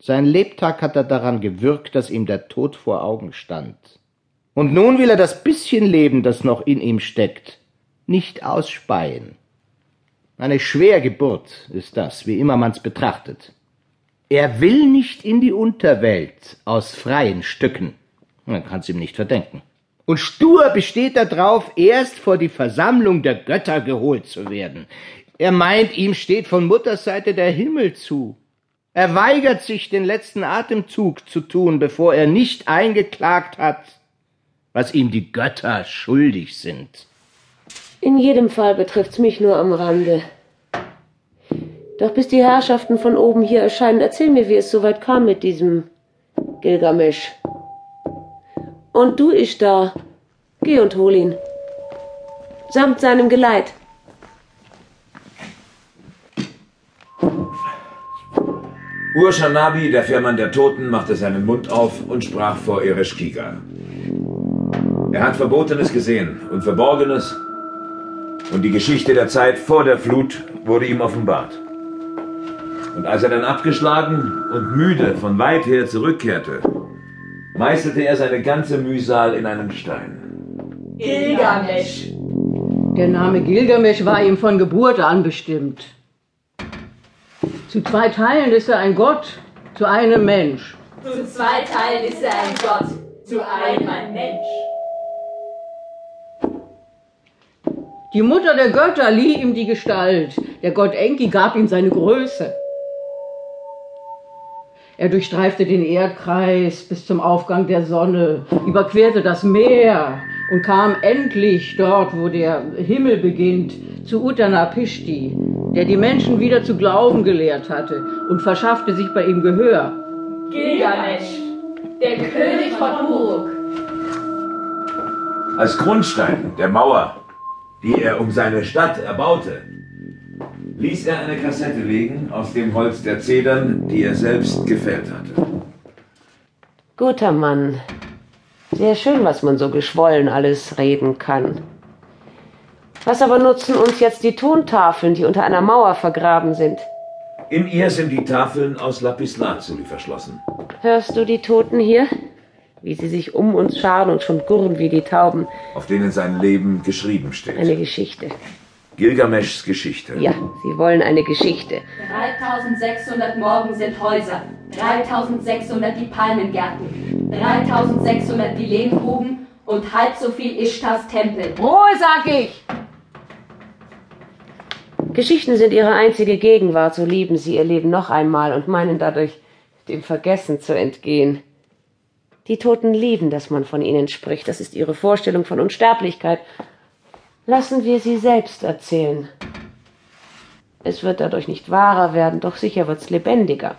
Sein Lebtag hat er daran gewirkt, dass ihm der Tod vor Augen stand. Und nun will er das bisschen Leben, das noch in ihm steckt, nicht ausspeien. Eine Schwergeburt ist das, wie immer man's betrachtet. Er will nicht in die Unterwelt aus freien Stücken. Man kann's ihm nicht verdenken. Und stur besteht er drauf, erst vor die Versammlung der Götter geholt zu werden. Er meint, ihm steht von Mutters Seite der Himmel zu. Er weigert sich, den letzten Atemzug zu tun, bevor er nicht eingeklagt hat, was ihm die Götter schuldig sind. In jedem Fall betrifft's mich nur am Rande. Doch bis die Herrschaften von oben hier erscheinen, erzähl mir, wie es soweit kam mit diesem Gilgamesch. Und du, Ishtar, geh und hol ihn. Samt seinem Geleit. Urshanabi, der Firmann der Toten, machte seinen Mund auf und sprach vor Ereshkiga. Er hat Verbotenes gesehen und Verborgenes, und die Geschichte der Zeit vor der Flut wurde ihm offenbart. Und als er dann abgeschlagen und müde von weit her zurückkehrte, meißelte er seine ganze Mühsal in einen Stein. Gilgamesch. Der Name Gilgamesch war ihm von Geburt an bestimmt. Zu zwei Teilen ist er ein Gott, zu einem Mensch. Zu zwei Teilen ist er ein Gott, zu einem ein Mensch. Die Mutter der Götter lieh ihm die Gestalt. Der Gott Enki gab ihm seine Größe. Er durchstreifte den Erdkreis bis zum Aufgang der Sonne, überquerte das Meer und kam endlich dort, wo der Himmel beginnt, zu Uttanapishti, der die Menschen wieder zu glauben gelehrt hatte und verschaffte sich bei ihm Gehör. Gilgamesch, der König von Uruk. Als Grundstein der Mauer, die er um seine Stadt erbaute, ließ er eine Kassette legen aus dem Holz der Zedern, die er selbst gefällt hatte. Guter Mann. Sehr schön, was man so geschwollen alles reden kann. Was aber nutzen uns jetzt die Tontafeln, die unter einer Mauer vergraben sind? In ihr sind die Tafeln aus Lapislazuli verschlossen. Hörst du die Toten hier? Wie sie sich um uns scharen und schon gurren wie die Tauben. auf denen sein Leben geschrieben steht. Eine Geschichte. Gilgameschs Geschichte. Ja, sie wollen eine Geschichte. 3600 Morgen sind Häuser, 3600 die Palmengärten, 3600 die Lehmgruben und halb so viel Ishtars Tempel. Ruhe, sag ich! Geschichten sind ihre einzige Gegenwart, so lieben sie ihr Leben noch einmal und meinen dadurch dem Vergessen zu entgehen. Die Toten lieben, dass man von ihnen spricht, das ist ihre Vorstellung von Unsterblichkeit. Lassen wir sie selbst erzählen. Es wird dadurch nicht wahrer werden, doch sicher wird's lebendiger.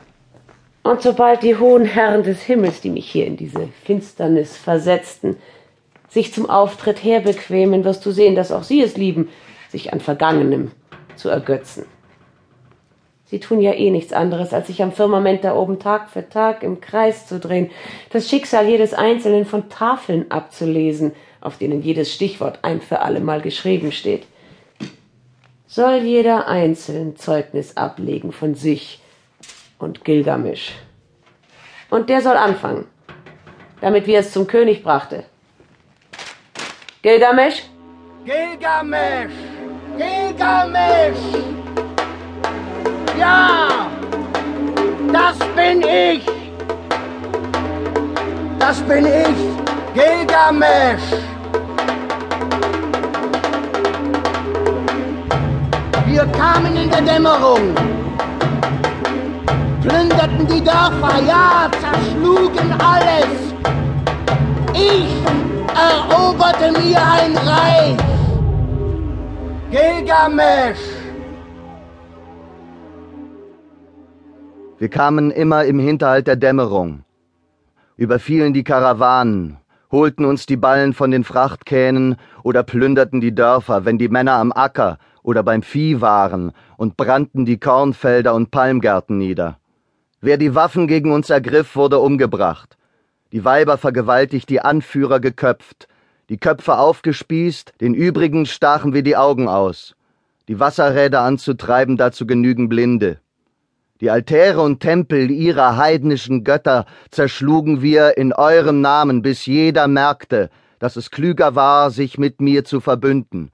Und sobald die hohen Herren des Himmels, die mich hier in diese Finsternis versetzten, sich zum Auftritt herbequemen, wirst du sehen, dass auch sie es lieben, sich an Vergangenem zu ergötzen. Sie tun ja eh nichts anderes, als sich am Firmament da oben Tag für Tag im Kreis zu drehen, das Schicksal jedes Einzelnen von Tafeln abzulesen, auf denen jedes Stichwort ein für alle Mal geschrieben steht. Soll jeder einzeln Zeugnis ablegen von sich und Gilgamesch. Und der soll anfangen, damit wir es zum König brachte. Gilgamesch? Gilgamesch! Gilgamesch! Ja! Das bin ich! Das bin ich! Gilgamesch! Wir kamen in der Dämmerung, plünderten die Dörfer, ja, zerschlugen alles. Ich eroberte mir ein Reich. Gilgamesch! Wir kamen immer im Hinterhalt der Dämmerung, überfielen die Karawanen, holten uns die Ballen von den Frachtkähnen oder plünderten die Dörfer, wenn die Männer am Acker oder beim Vieh waren und brannten die Kornfelder und Palmgärten nieder. Wer die Waffen gegen uns ergriff, wurde umgebracht. Die Weiber vergewaltigt, die Anführer geköpft, die Köpfe aufgespießt, den übrigen stachen wir die Augen aus. Die Wasserräder anzutreiben, dazu genügen Blinde. Die Altäre und Tempel ihrer heidnischen Götter zerschlugen wir in eurem Namen, bis jeder merkte, dass es klüger war, sich mit mir zu verbünden